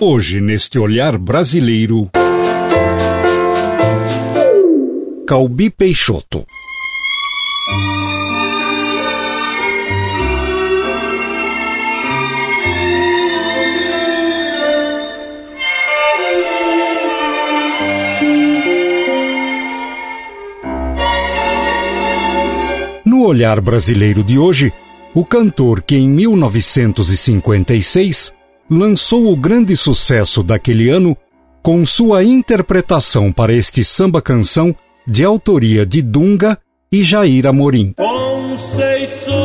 Hoje, neste olhar brasileiro. Calbi Peixoto. No olhar brasileiro de hoje, o cantor que em 1956 lançou o grande sucesso daquele ano com sua interpretação para este samba-canção de autoria de Dunga e Jair Amorim. Conceição,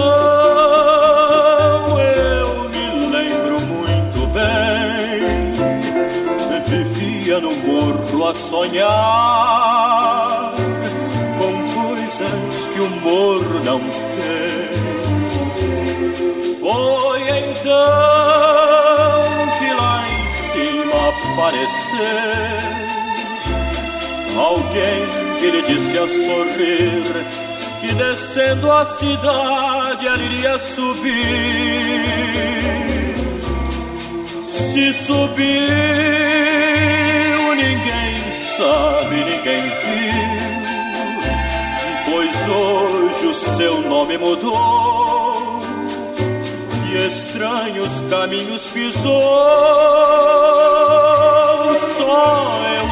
a sorrir que descendo a cidade ela iria subir. Se subiu, ninguém sabe, ninguém viu, pois hoje o seu nome mudou e estranhos caminhos pisou. Só eu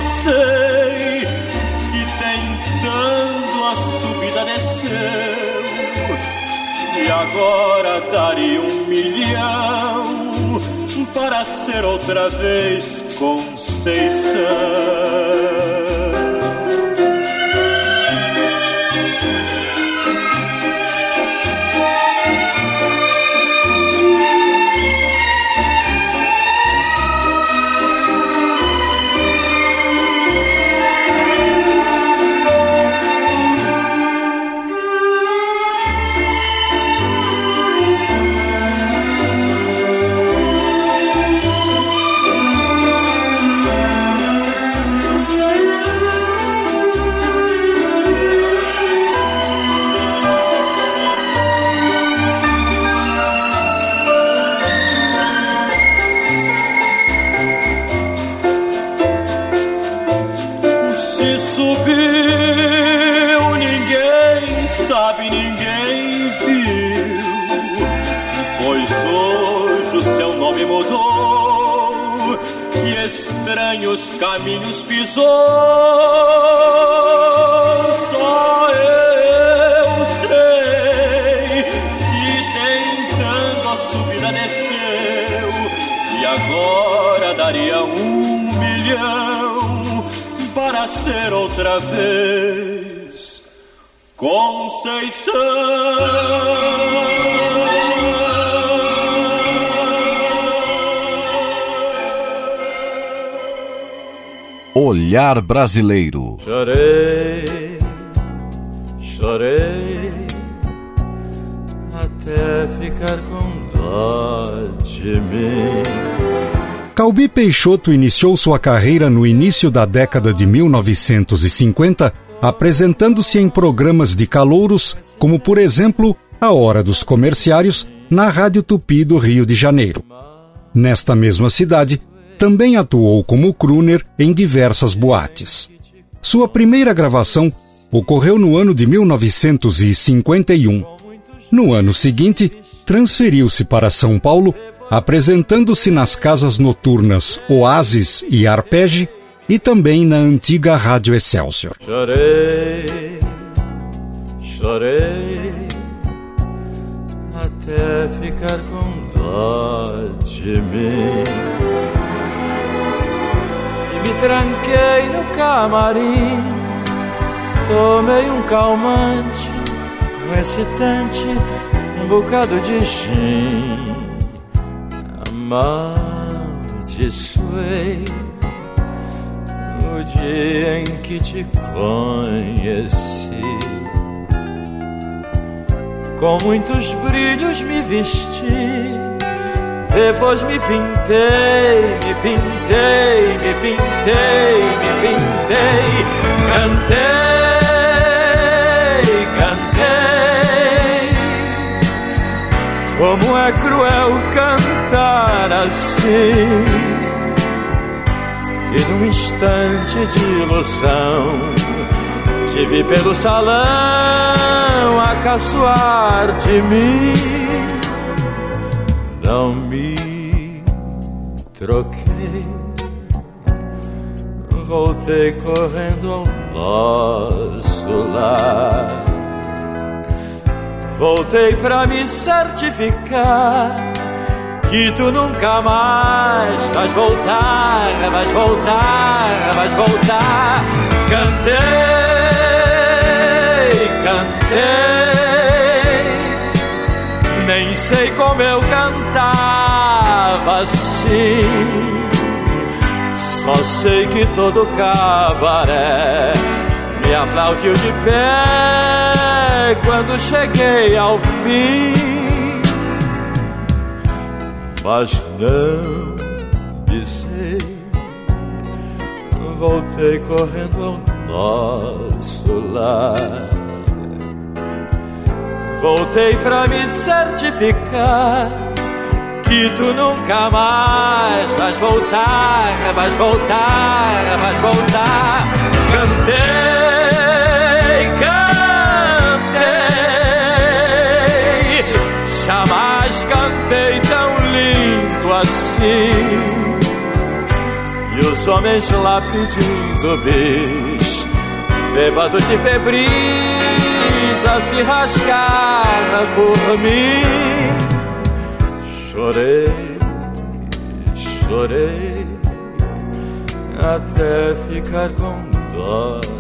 agora daria um milhão para ser outra vez Conceição. Estranhos caminhos pisou. Só eu sei que tentando a subida desceu e agora daria um milhão para ser outra vez Conceição. Olhar Brasileiro. Chorei, chorei até ficar com dó de mim. Calbi Peixoto iniciou sua carreira no início da década de 1950, apresentando-se em programas de calouros, como por exemplo A Hora dos Comerciários, na Rádio Tupi do Rio de Janeiro. Nesta mesma cidade, também atuou como crooner em diversas boates. Sua primeira gravação ocorreu no ano de 1951. No ano seguinte, transferiu-se para São Paulo apresentando-se nas casas noturnas Oasis e Arpege e também na antiga Rádio Excelsior. Chorei, chorei até ficar com dó de mim. Me tranquei no camarim, tomei um calmante, um excitante, um bocado de gin. Amaldiçoei no dia em que te conheci. Com muitos brilhos me vesti, depois me pintei, me pintei, me pintei, me pintei, cantei, cantei. Como é cruel cantar assim e num instante de ilusão te vi pelo salão a caçoar de mim. Não me troquei, voltei correndo ao nosso lar. Voltei pra me certificar que tu nunca mais vais voltar, vais voltar, vais voltar. Cantei, cantei, sei como eu cantava assim. Só sei que todo cabaré me aplaudiu de pé quando cheguei ao fim mas não pisei. Voltei correndo ao nosso lar. Voltei pra me certificar que tu nunca mais vais voltar, vais voltar, vais voltar. Cantei, cantei, jamais cantei assim. E os homens lá pedindo bis, bêbados e febris, a se rasgar por mim. Chorei, chorei, até ficar com dó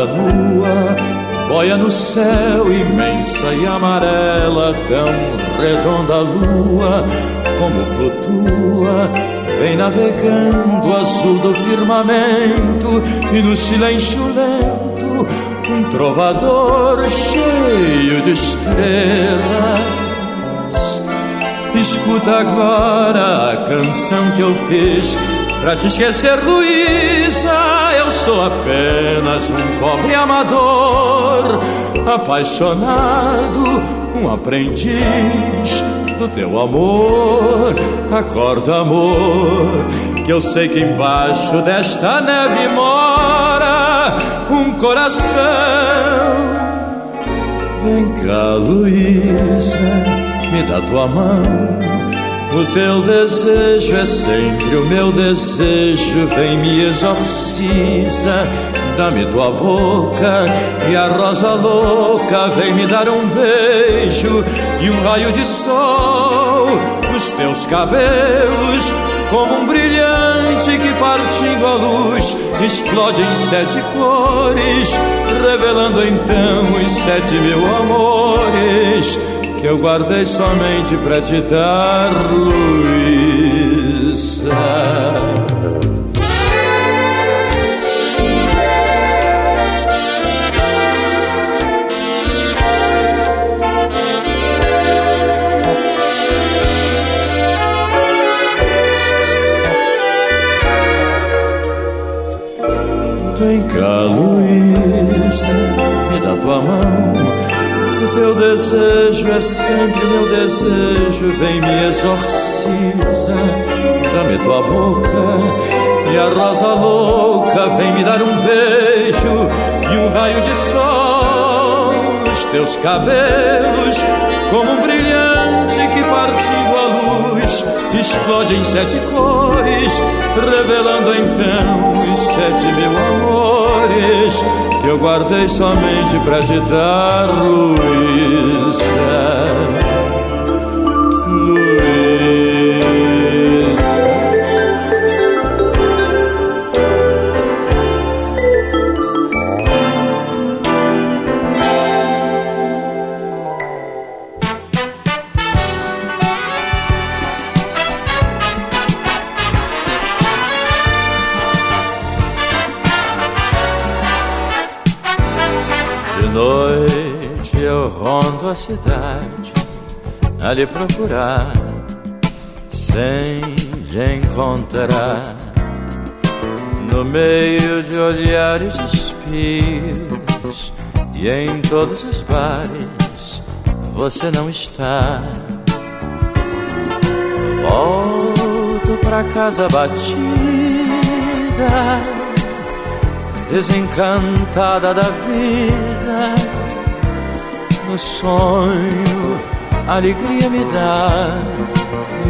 espada nua, boia no céu imensa e amarela, tão redonda a lua, como flutua, vem navegando azul do firmamento e no silêncio lento, um trovador cheio de estrelas. Escuta agora a canção que eu fiz Pra te esquecer, Luísa, eu sou apenas um pobre amador, apaixonado, um aprendiz do teu amor. Acorda, amor, que eu sei que embaixo desta neve mora um coração. Vem cá, Luísa, me dá tua mão o teu desejo é sempre o meu desejo, vem me exorciza, dá-me tua boca. E a rosa louca vem me dar um beijo e um raio de sol nos teus cabelos, como um brilhante que partindo a luz explode em sete cores, revelando então os sete mil amores que eu guardei somente pra te dar, Luísa. Vem cá, Luísa, me dá tua mão desejo é sempre meu desejo, vem me exorciza, dá-me tua boca. E a rosa louca vem me dar um beijo e um raio de sol nos teus cabelos, como um brilhante explode em sete cores, revelando então os sete mil amores que eu guardei somente pra te dar, Luísa. A cidade a lhe procurar, sem lhe encontrar. No meio de olhares espios e em todos os bares você não está. Volto pra casa batida, desencantada da vida no sonho, alegria me dá,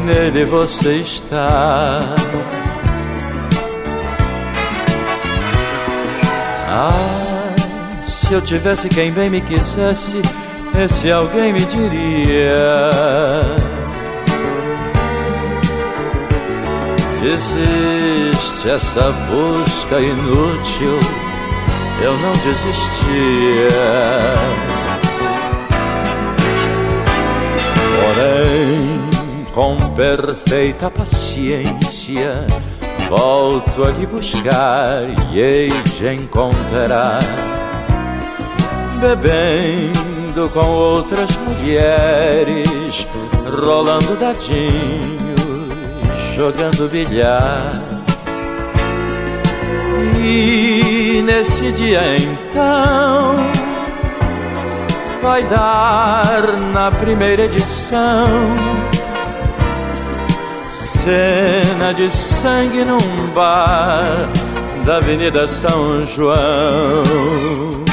nele você está. Ah, se eu tivesse quem bem me quisesse, esse alguém me diria. Desiste essa busca inútil, eu não desistia. Porém, com perfeita paciência, volto a lhe buscar e hei de encontrar. Bebendo com outras mulheres, rolando dadinhos, jogando bilhar. E nesse dia então vai dar na primeira edição. Cena de sangue num bar da Avenida São João.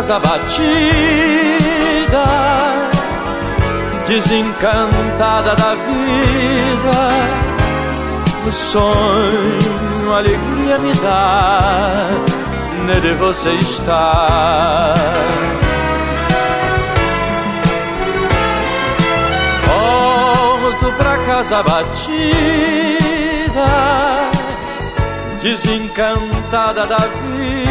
Casa batida, desencantada da vida. O sonho, alegria me dá, nele você está. Volto pra casa batida, desencantada da vida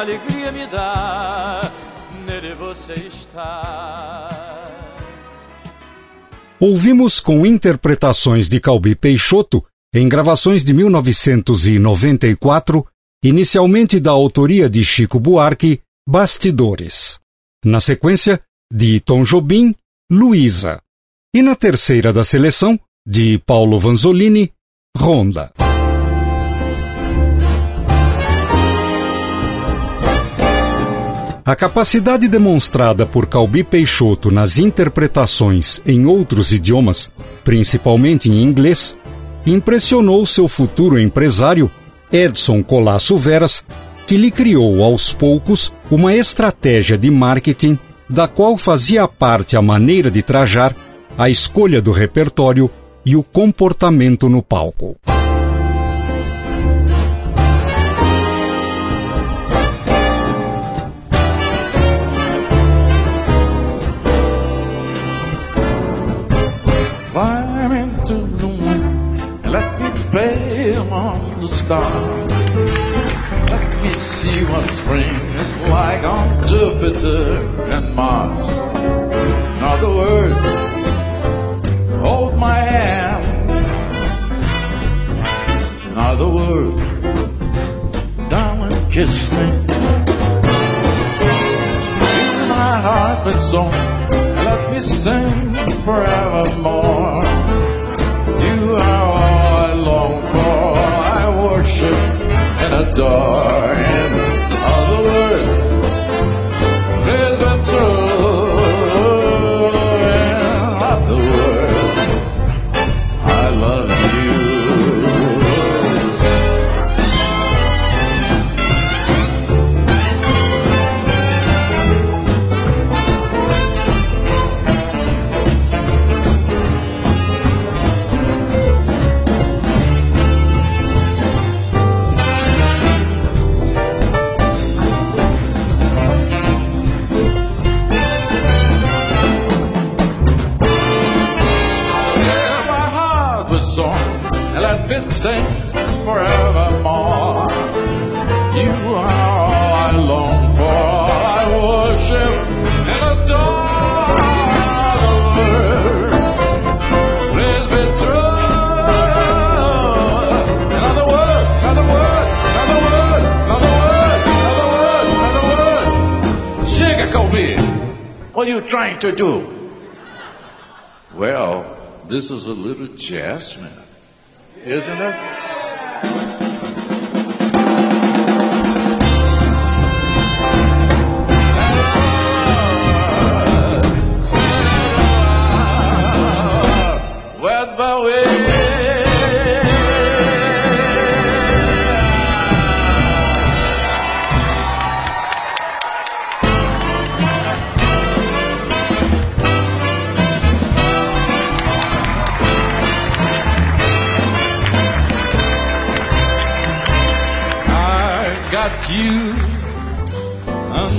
alegria me dá, nele você está. Ouvimos com interpretações de Calbi Peixoto, em gravações de 1994, inicialmente da autoria de Chico Buarque, Bastidores. Na sequência, de Tom Jobim, Luísa. E na terceira da seleção, de Paulo Vanzolini, Ronda. A capacidade demonstrada por Calbi Peixoto nas interpretações em outros idiomas, principalmente em inglês, impressionou seu futuro empresário, Edson Colasso Veras, que lhe criou aos poucos uma estratégia de marketing da qual fazia parte a maneira de trajar, a escolha do repertório e o comportamento no palco. Stars. Let me see what spring is like on Jupiter and Mars. In other words, hold my hand. In other words, darling, kiss me. Feel my heart beat song. Let me sing forevermore. You are worship and adore Him. All the world is but. What are you trying to do? Well, this is a little jasmine, isn't it?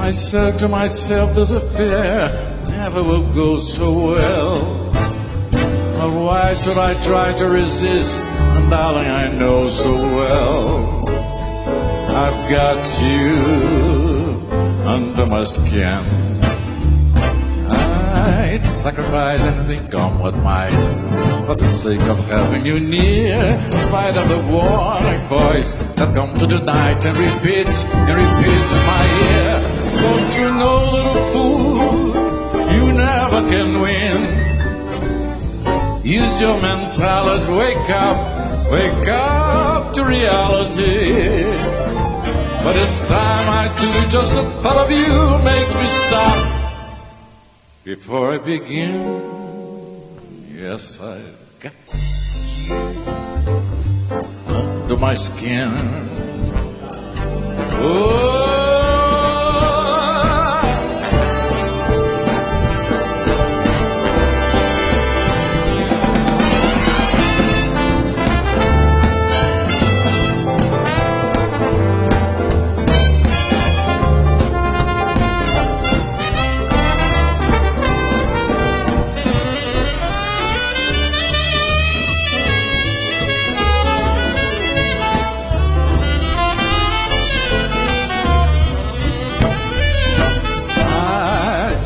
I said to myself, this affair never will go so well. But why should I try to resist? And darling, I know so well. I've got you under my skin. I'd sacrifice anything, come what might, for the sake of having you near. In spite of the warning voice that comes to the night and repeats and repeats in my ear. Don't you know, little fool, you never can win. Use your mentality, wake up, wake up to reality. But it's time I do just the thought of you makes me stop. Before I begin, yes, I've got you under my skin. Oh.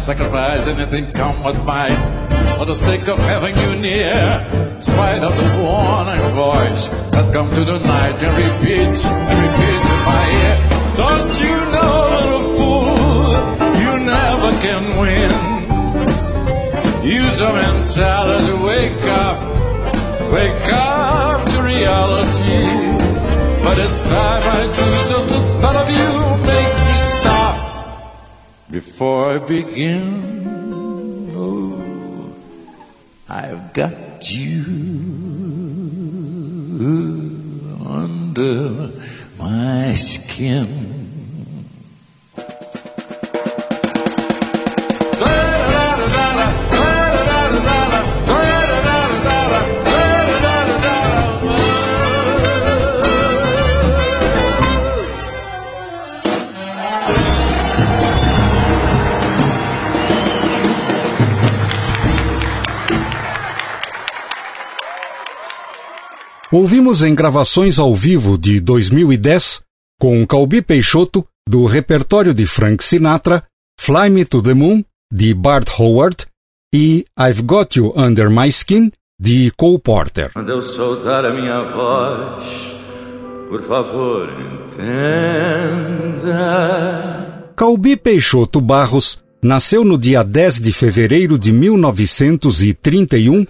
Sacrifice anything, come what might, for the sake of having you near. In spite of the warning voice that comes to the night and repeats and repeats in my ear. Don't you know, little fool, you never can win. Use your mentality, wake up, wake up to reality. But it's time I choose just the before I begin. Oh, I've got you under my skin. Ouvimos em gravações ao vivo de 2010 com Calbi Peixoto, do repertório de Frank Sinatra, Fly Me to the Moon, de Bart Howard, e I've Got You Under My Skin, de Cole Porter. Quando eu soltar a minha voz, por favor, entenda. Calbi Peixoto Barros nasceu no dia 10 de fevereiro de 1931,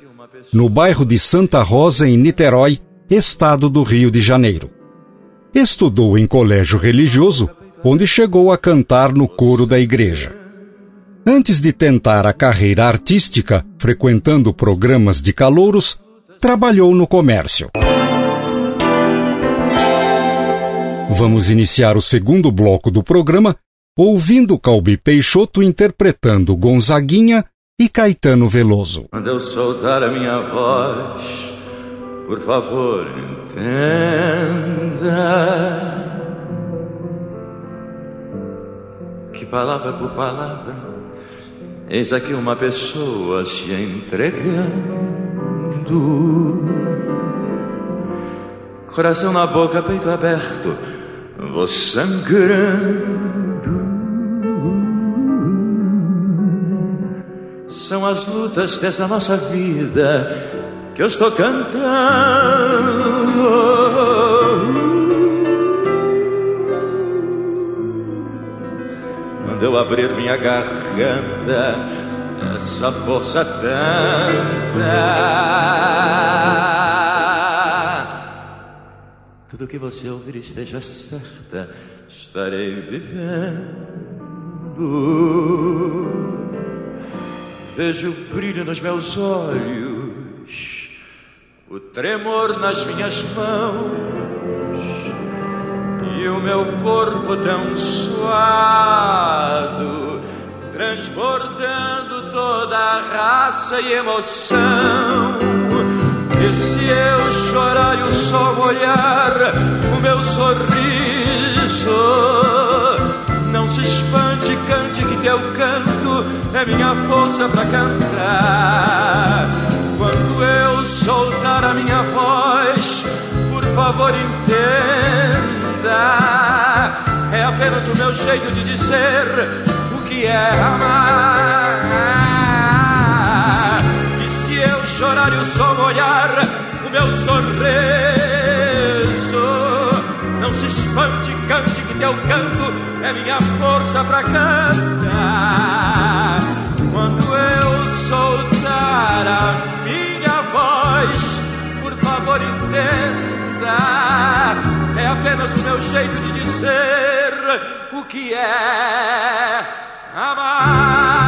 no bairro de Santa Rosa, em Niterói, estado do Rio de Janeiro. Estudou em colégio religioso, onde chegou a cantar no coro da igreja. Antes de tentar a carreira artística, frequentando programas de calouros, trabalhou no comércio. Vamos iniciar o segundo bloco do programa ouvindo Calbi Peixoto interpretando Gonzaguinha e Caetano Veloso. Quando eu soltar a minha voz, por favor, entenda que palavra por palavra, eis aqui uma pessoa se entregando. Coração na boca, peito aberto, vou sangrando. São as lutas dessa nossa vida que eu estou cantando. Quando eu abrir minha garganta, essa força tanta. Tudo que você ouvir esteja certa, estarei vivendo. Vejo o brilho nos meus olhos, o tremor nas minhas mãos e o meu corpo tão suado, transbordando toda a raça e emoção. E se eu chorar e o sol molhar o meu sorriso, não se espante, cante que teu canto é minha força para cantar. Soltar a minha voz, por favor entenda. É apenas o meu jeito de dizer o que é amar. E se eu chorar e o sol molhar o meu sorriso, não se espante, cante que teu canto é minha força para cantar. Quando eu soltar a é apenas o meu jeito de dizer o que é amar.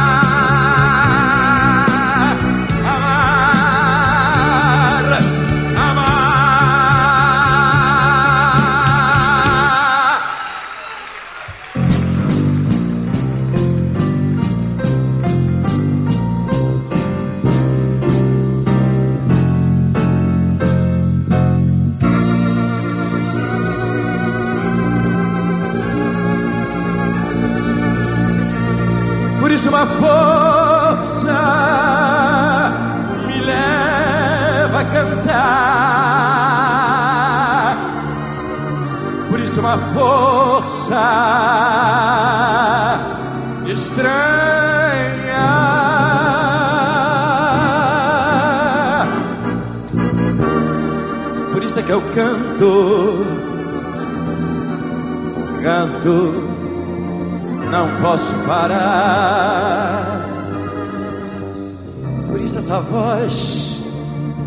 Eu canto, canto não posso parar. Por isso essa voz,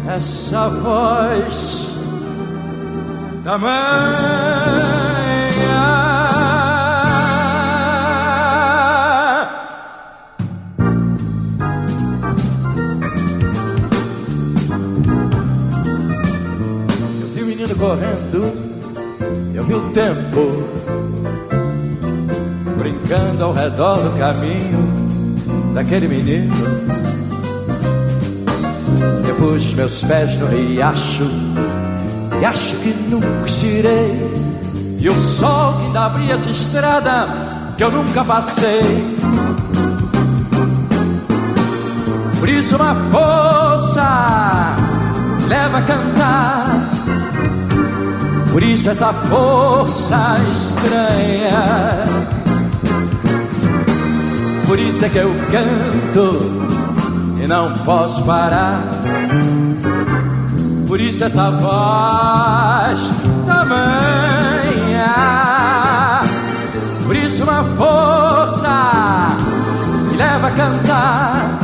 essa voz tamanha. Eu correndo, eu vi o tempo brincando ao redor do caminho daquele menino. Eu pus meus pés no riacho e acho que nunca tirei. E o sol que ainda abria essa estrada que eu nunca passei. Por isso uma força leva a cantar Por isso essa força estranha. Por isso é que eu canto e não posso parar. Por isso essa voz tamanha. Por isso uma força me leva a cantar.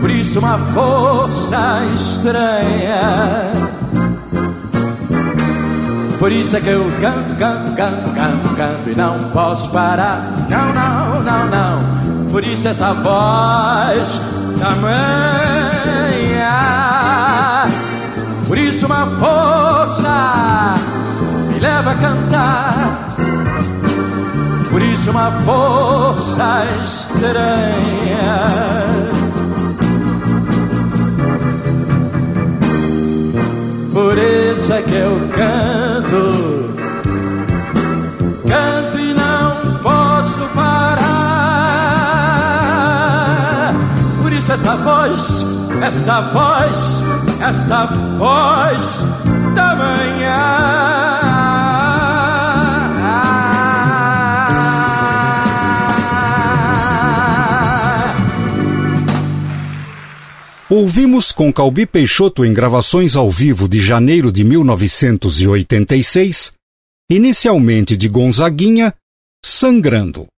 Por isso uma força estranha. Por isso é que eu canto, canto, canto, canto, canto e não posso parar. Não, não, não, não. Por isso essa voz tamanha. Por isso uma força me leva a cantar. Por isso uma força estranha. Por isso é que eu canto, canto e não posso parar. Por isso essa voz, essa voz, essa voz da manhã. Ouvimos com Calbi Peixoto em gravações ao vivo de janeiro de 1986, inicialmente de Gonzaguinha, Sangrando.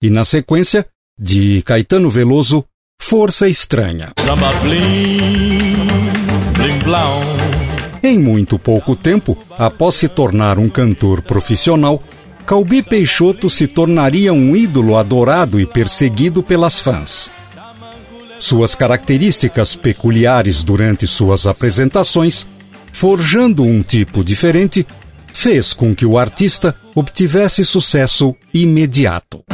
E na sequência, de Caetano Veloso, Força Estranha. Em muito pouco tempo, após se tornar um cantor profissional, Calbi Peixoto se tornaria um ídolo adorado e perseguido pelas fãs. Suas características peculiares durante suas apresentações, forjando um tipo diferente, fez com que o artista obtivesse sucesso imediato.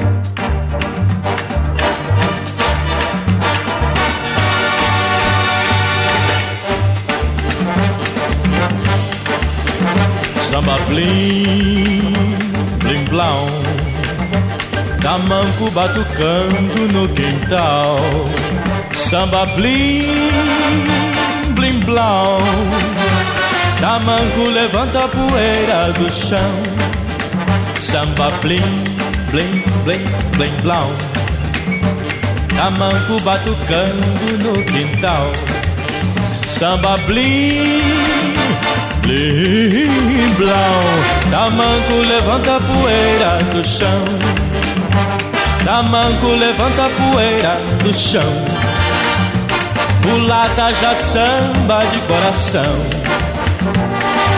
Samba blim, blim blau. Tamanco batucando no quintal. Samba blim, blim blau. Tamanco levanta a poeira do chão. Samba blim, blim, blim, blim blau. Tamanco batucando no quintal. Samba blim, blim blau. Tamanco levanta a poeira do chão. Tamanco levanta a poeira do chão. Mulata já samba de coração.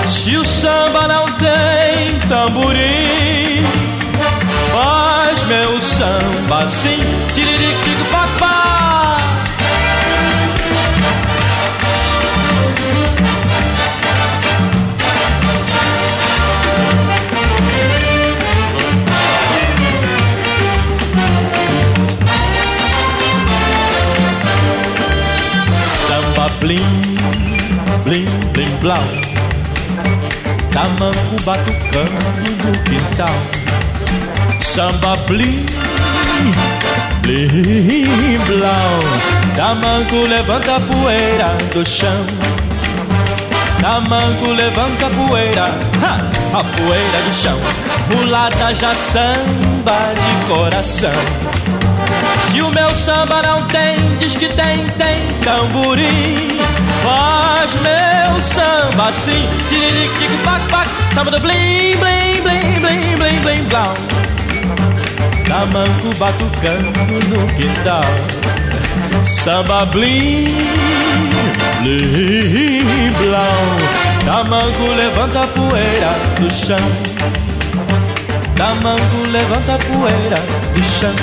Se o samba não tem tamborim, faz meu samba assim, tiririque papá. Blau. Tamanco batucando no quintal. Samba blim, blim, blau. Tamanco levanta a poeira do chão. Tamanco levanta a poeira, ha, a poeira do chão. Mulata já samba de coração. Se o meu samba não tem, diz que tem, tem tamborim. Faz meu samba assim, tiriric, tic, pac, pac, samba do blim, blim, blim, blim, blim, blim, blau. Tamanco batucando no quintal. Samba blim, blim, blau. Tamanco levanta a poeira do chão. Tamanco levanta a poeira do chão.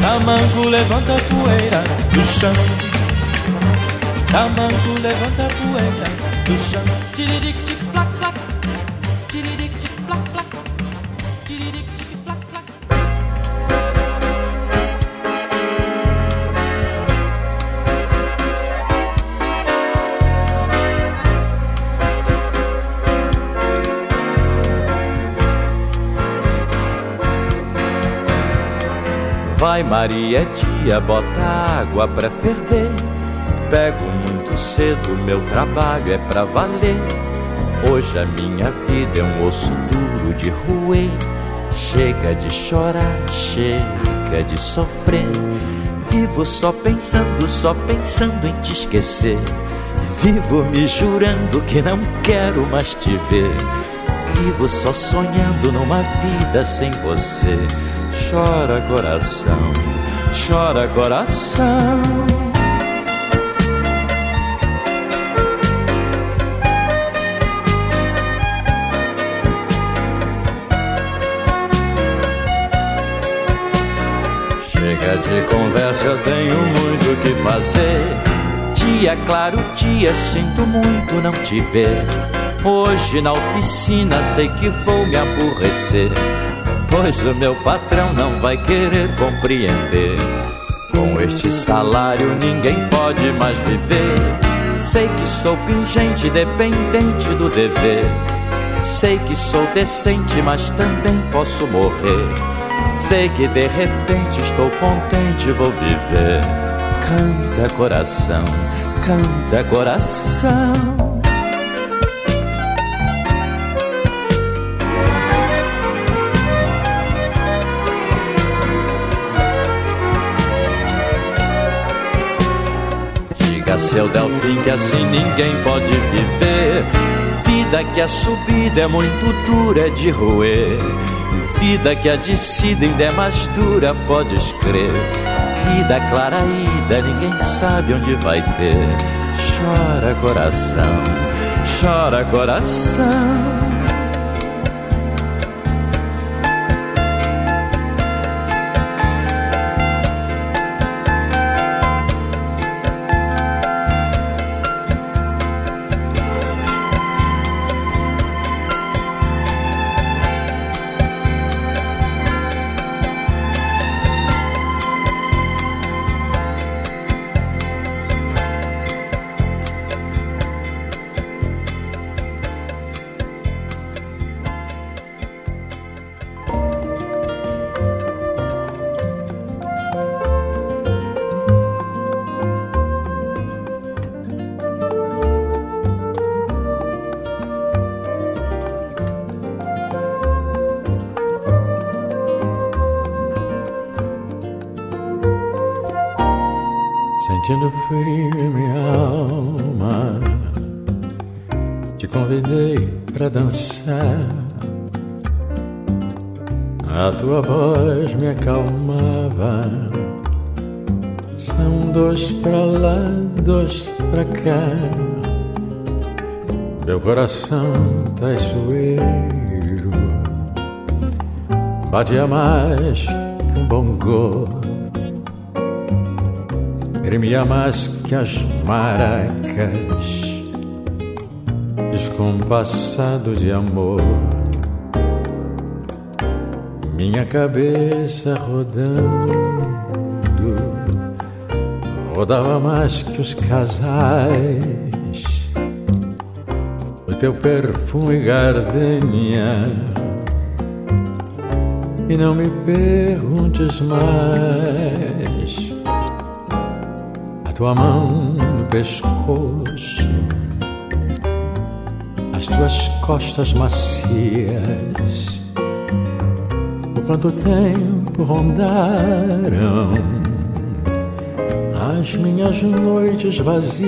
Tamanco levanta a poeira do chão. Tamanco levanta a poeira do chão. Tiriric, tic, plac, plac. Tiriric, tic, plac, plac. Tiriric, tic, plac, plac. Vai Maria dia, bota água pra ferver. Pego muito cedo, meu trabalho é pra valer. Hoje a minha vida é um osso duro de roer. Chega de chorar, chega de sofrer. Vivo só pensando, só pensando em te esquecer. Vivo me jurando que não quero mais te ver. Vivo só sonhando numa vida sem você. Chora coração, chora coração. Chega de conversa, eu tenho muito o que fazer. Dia claro, dia, sinto muito não te ver. Hoje na oficina sei que vou me aborrecer. Pois o meu patrão não vai querer compreender. Com este salário ninguém pode mais viver. Sei que sou pingente, dependente do dever. Sei que sou decente, mas também posso morrer. Sei que de repente estou contente, vou viver. Canta coração, canta coração. Diga seu Delfim que assim ninguém pode viver. Vida que a subida é muito dura de roer vida que a descida ainda é mais dura, podes crer. Vida clara ida, ninguém sabe onde vai ter. Chora coração, chora coração. Voz me acalmava. São dois pra lá, dois pra cá. Meu coração traiçoeiro batia mais que um bongô tremia mais que as maracas, descompassado de amor. Minha cabeça rodando, rodava mais que os casais. O teu perfume gardenia. E não me perguntes mais tua mão no pescoço, as tuas costas macias. Por quanto tempo rondaram as minhas noites vazias,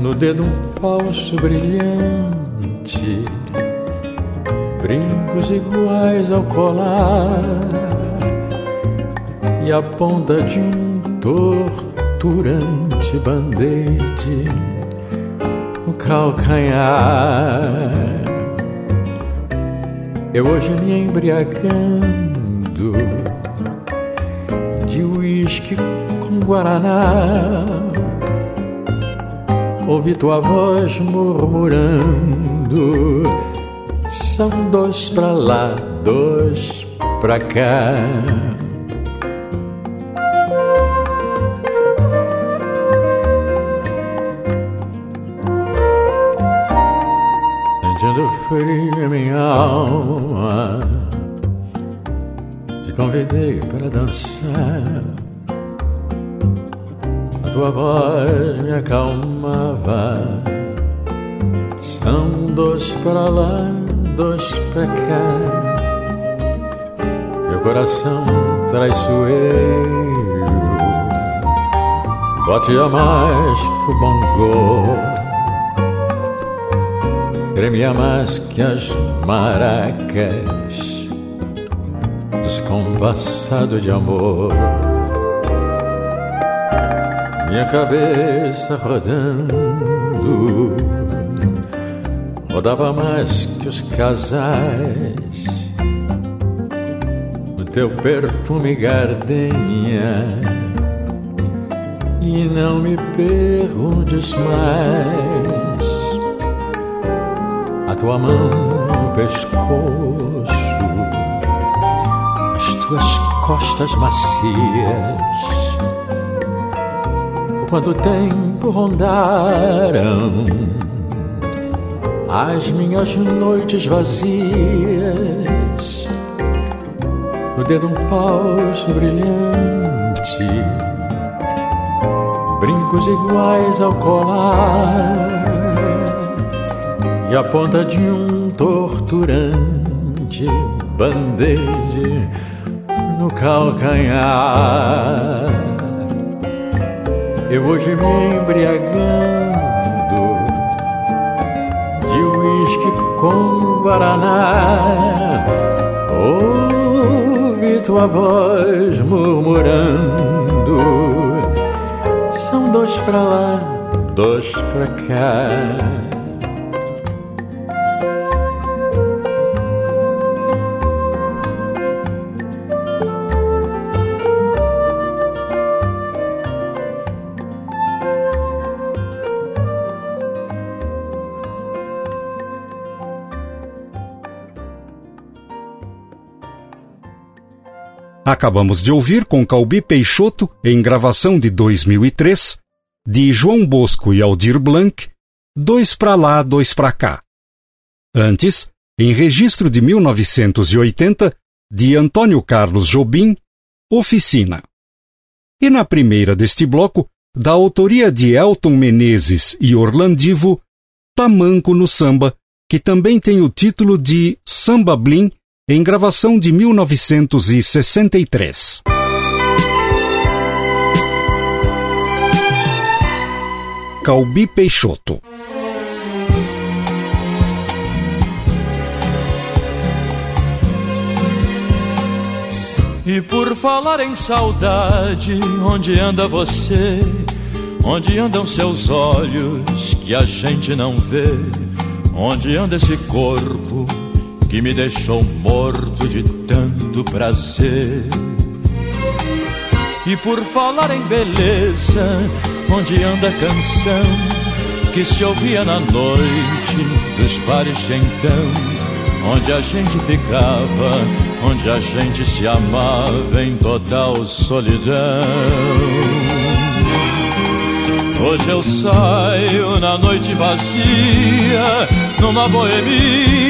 no dedo um falso brilhante, brincos iguais ao colar e a ponta de um torturante band-aid no calcanhar. Eu hoje me embriagando de uísque com guaraná. Ouvi tua voz murmurando: são dois pra lá, dois pra cá. Em minha alma. Te convidei para dançar. A tua voz me acalmava. São dois para lá, dois para cá. Meu coração traiçoeiro batia mais que o bongo, tremia mais que as maracas, descompassado de amor. Minha cabeça rodando rodava mais que os casais. O teu perfume gardenia. E não me perguntes mais. Tua mão no pescoço, as tuas costas macias. Quanto tempo rondaram. As minhas noites vazias, no dedo um falso brilhante, brincos iguais ao colar, e a ponta de um torturante band-aid no calcanhar. Eu hoje me embriagando com Guaraná. Ouvi tua voz murmurando. São dois pra lá, dois pra cá. Acabamos de ouvir com Calbi Peixoto, em gravação de 2003, de João Bosco e Aldir Blanc, Dois pra lá, dois pra cá. Antes, em registro de 1980, de Antônio Carlos Jobim, Oficina. E na primeira deste bloco, da autoria de Elton Menezes e Orlandivo, Tamanco no Samba, que também tem o título de Samba Blim em gravação de 1963. Calbi Peixoto E por falar em saudade, onde anda você? Onde andam seus olhos que a gente não vê? Onde anda esse corpo que me deixou morto de tanto prazer. E por falar em beleza, onde anda a canção que se ouvia na noite dos bares então, onde a gente ficava, onde a gente se amava em total solidão. Hoje eu saio na noite vazia, numa boemia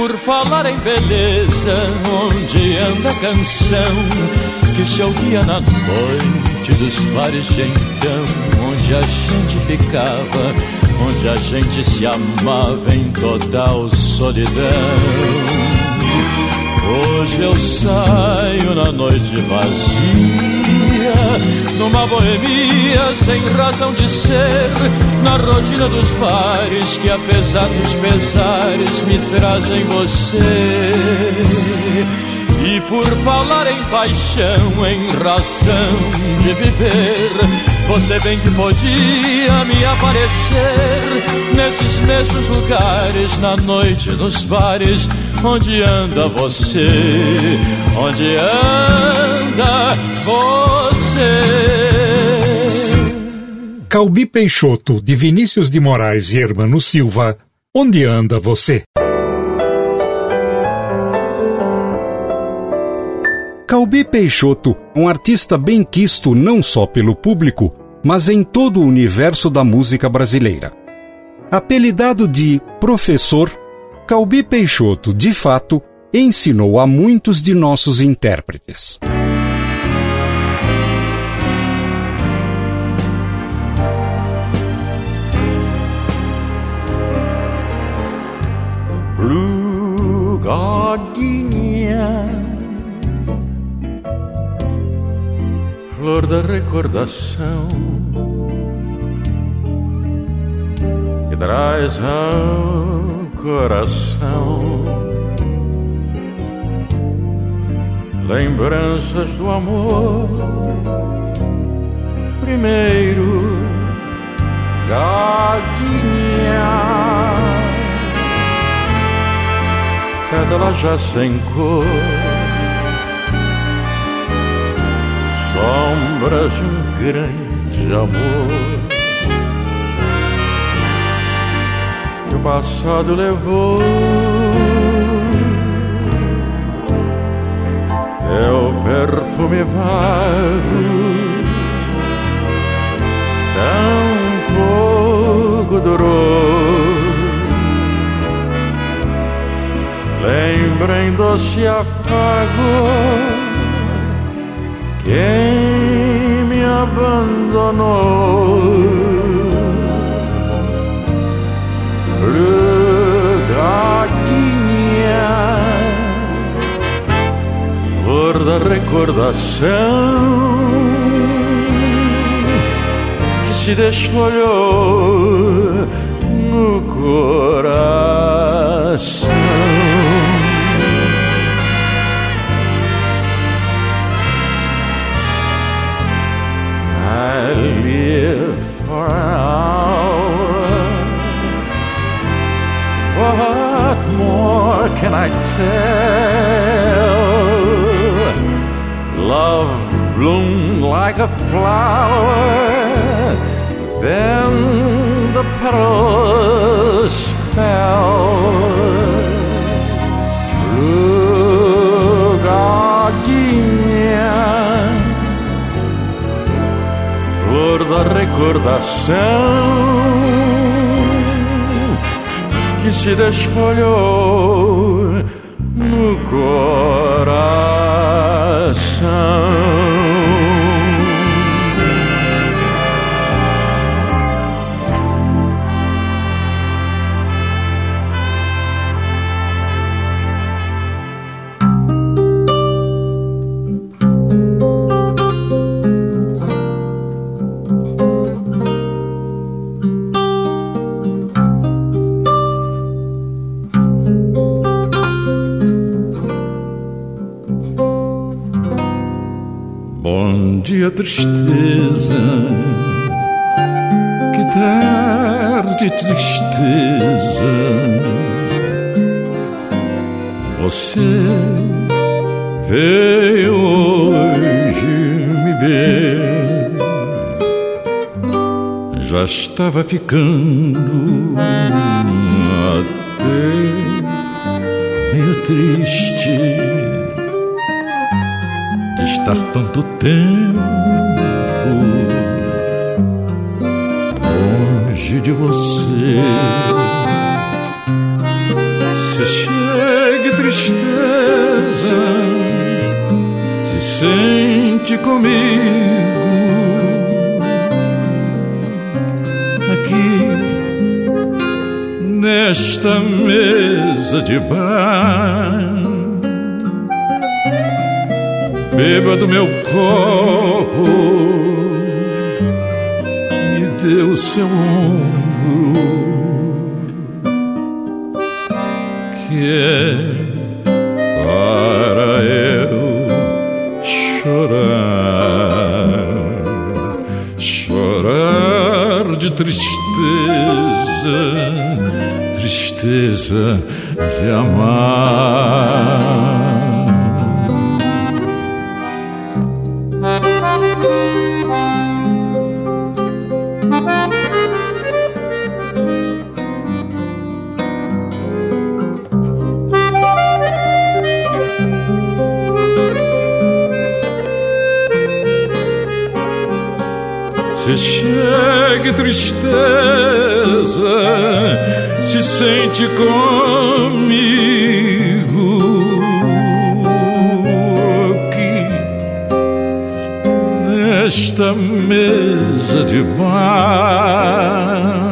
Por falar em beleza, onde anda a canção que se ouvia na noite dos bares de então, onde a gente ficava, onde a gente se amava em total solidão. Hoje eu saio na noite vazia, numa boemia sem razão de ser, na rotina dos bares que apesar dos pesares me trazem você. E por falar em paixão, em razão de viver, você bem que podia me aparecer nesses mesmos lugares, na noite, nos bares, onde anda você, onde anda você. Calbi Peixoto, de Vinícius de Moraes e Hermano Silva, onde anda você? Calbi Peixoto, um artista bem quisto não só pelo público, mas em todo o universo da música brasileira. Apelidado de professor, Calbi Peixoto, de fato, ensinou a muitos de nossos intérpretes. Gardenia flor da recordação. Que traz ao coração lembranças do amor. Primeiro gaguinha pétala já sem cor sombras de um grande amor que o passado levou. Teu perfume vago, tão pouco durou. Lembra em doce afago quem me abandonou. Gatinha, flor da recordação que se desfolhou no coração. Live for an hour. What more can I tell? Love bloomed like a flower, then the petals fell. Blue gardenia flor da recordação que se desfolhou no coração. Dia tristeza, que tarde tristeza. Você veio hoje me ver, já estava ficando até meio triste estar tanto tempo longe de você. Se chega tristeza, se sente comigo aqui nesta mesa de bar beba do meu copo, me dê o seu ombro, que é para eu chorar, chorar de tristeza, tristeza de amar. Se chega tristeza, se sente comigo aqui nesta mesa de bar.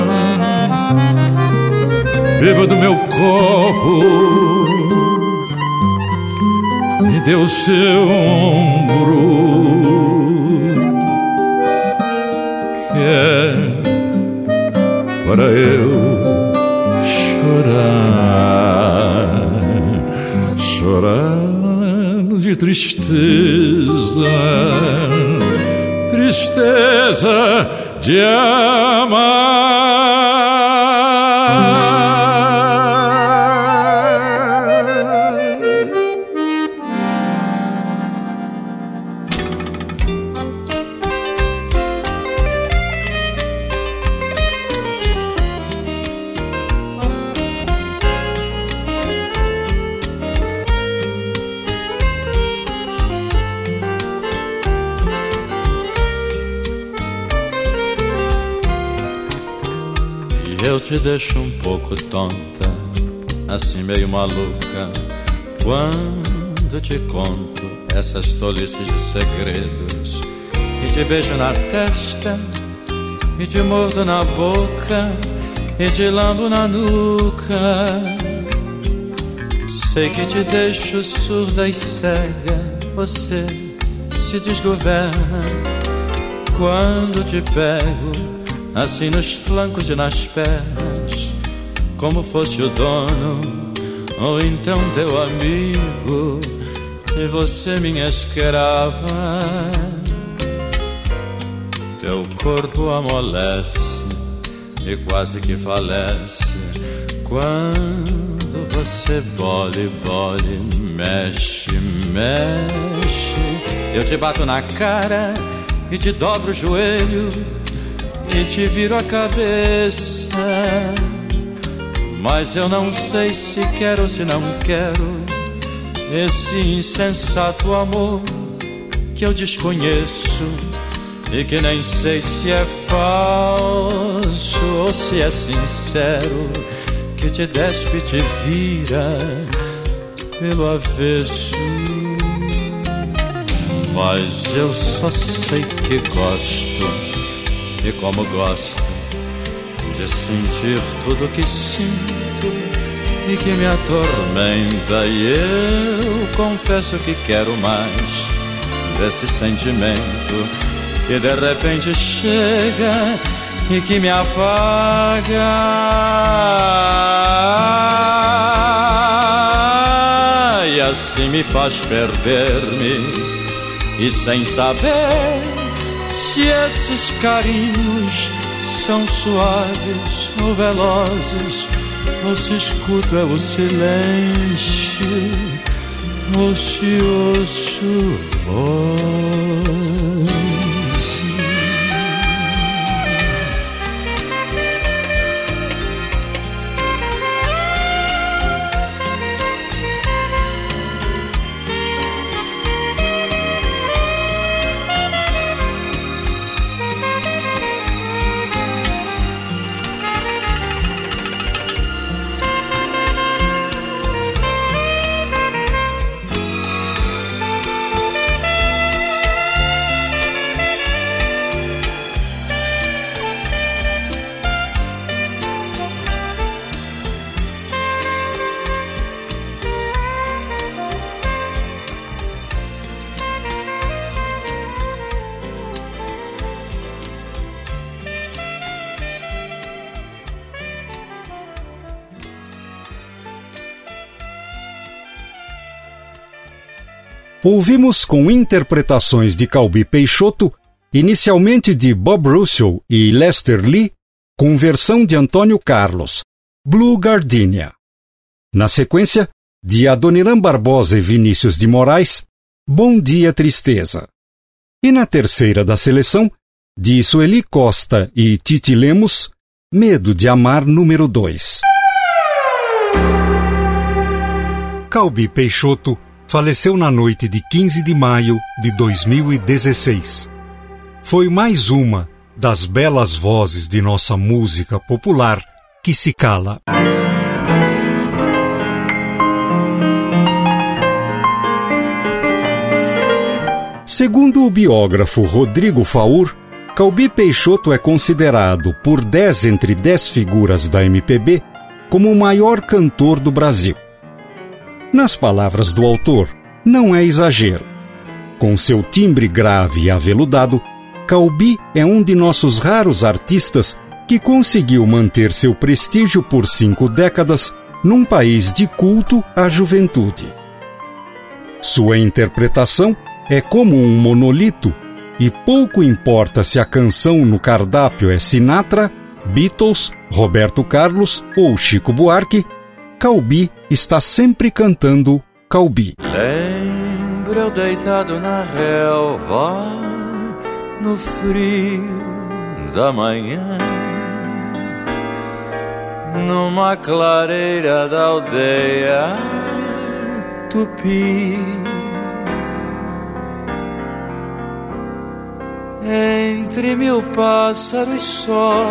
Beba do meu copo e o seu ombro para eu chorar, chorar de tristeza, tristeza de amar. Deixo um pouco tonta, assim meio maluca, quando te conto essas tolices de segredos. E te beijo na testa, e te mordo na boca, e te lambo na nuca. Sei que te deixo surda e cega, você se desgoverna quando te pego assim nos flancos e nas pernas, como fosse o dono, ou então teu amigo, e você minha escrava. Teu corpo amolece e quase que falece quando você bole, bole, mexe, mexe. Eu te bato na cara e te dobro o joelho e te viro a cabeça. Mas eu não sei se quero ou se não quero esse insensato amor que eu desconheço e que nem sei se é falso ou se é sincero, que te despe e te vira pelo avesso. Mas eu só sei que gosto e como gosto de sentir tudo que sinto e que me atormenta. E eu confesso que quero mais desse sentimento que de repente chega e que me apaga. E assim me faz perder-me e sem saber se esses carinhos são suaves ou velozes, ou se escuto é o silêncio, ou se ouço voz. Ouvimos com interpretações de Calbi Peixoto, inicialmente de Bob Russell e Lester Lee, com versão de Antônio Carlos, Blue Gardenia. Na sequência, de Adoniran Barbosa e Vinícius de Moraes, Bom Dia Tristeza. E na terceira da seleção, de Sueli Costa e Titi Lemos, Medo de Amar número 2. Calbi Peixoto faleceu na noite de 15 de maio de 2016. Foi mais uma das belas vozes de nossa música popular que se cala. Segundo o biógrafo Rodrigo Faur, Calbi Peixoto é considerado por 10 entre 10 figuras da MPB como o maior cantor do Brasil. Nas palavras do autor, não é exagero. Com seu timbre grave e aveludado, Calbi é um de nossos raros artistas que conseguiu manter seu prestígio por cinco décadas num país de culto à juventude. Sua interpretação é como um monolito e pouco importa se a canção no cardápio é Sinatra, Beatles, Roberto Carlos ou Chico Buarque, Calbi está sempre cantando Calbi. Lembro eu deitado na relva, no frio da manhã, numa clareira da aldeia tupi. Entre mil pássaros só,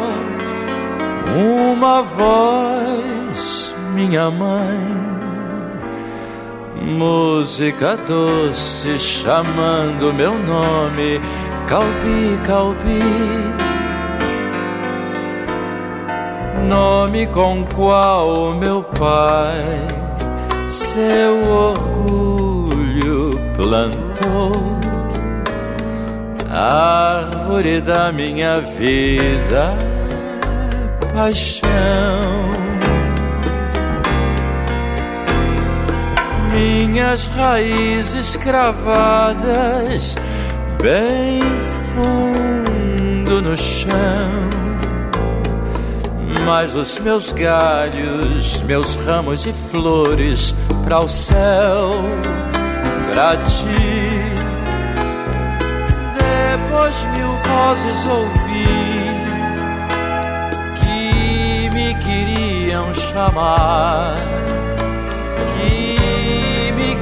uma voz, minha mãe. Música doce chamando meu nome, Calbi, Calbi. Nome com qual meu pai seu orgulho plantou, árvore da minha vida, paixão minhas raízes cravadas bem fundo no chão. Mas os meus galhos, meus ramos e flores para o céu, para ti. Depois mil vozes ouvi que me queriam chamar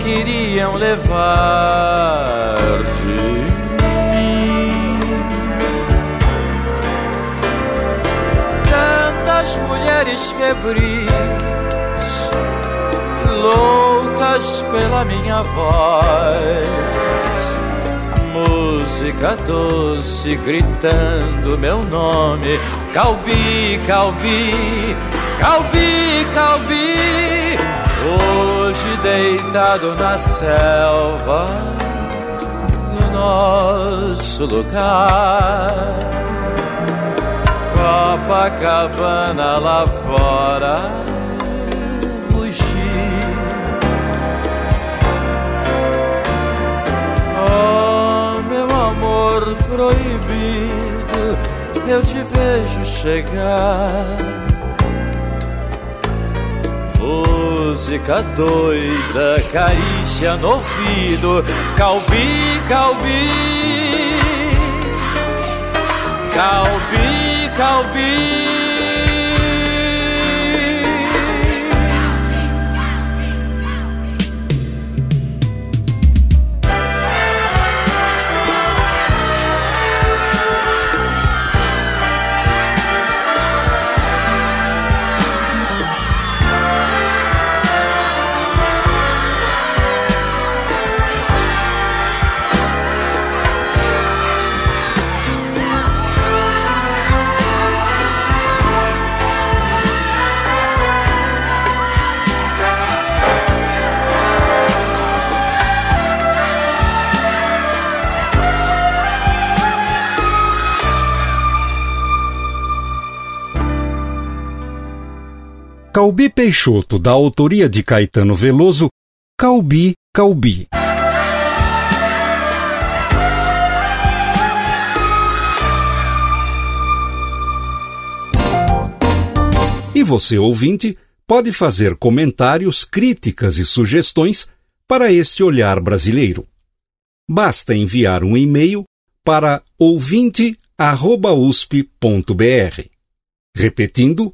queriam levar de mim. Tantas mulheres febris, loucas pela minha voz. Música doce gritando meu nome, Calbi, Calbi, Calbi, Calbi. Hoje deitado na selva, no nosso lugar, Copacabana lá fora, fugir. Oh, meu amor proibido, eu te vejo chegar música doida, carícia no ouvido, calbi, calbi, calbi, calbi. Calbi Peixoto, da autoria de Caetano Veloso, Calbi Calbi. você, ouvinte, pode fazer comentários, críticas e sugestões para este olhar brasileiro. Basta enviar um e-mail para ouvinte@usp.br. Repetindo,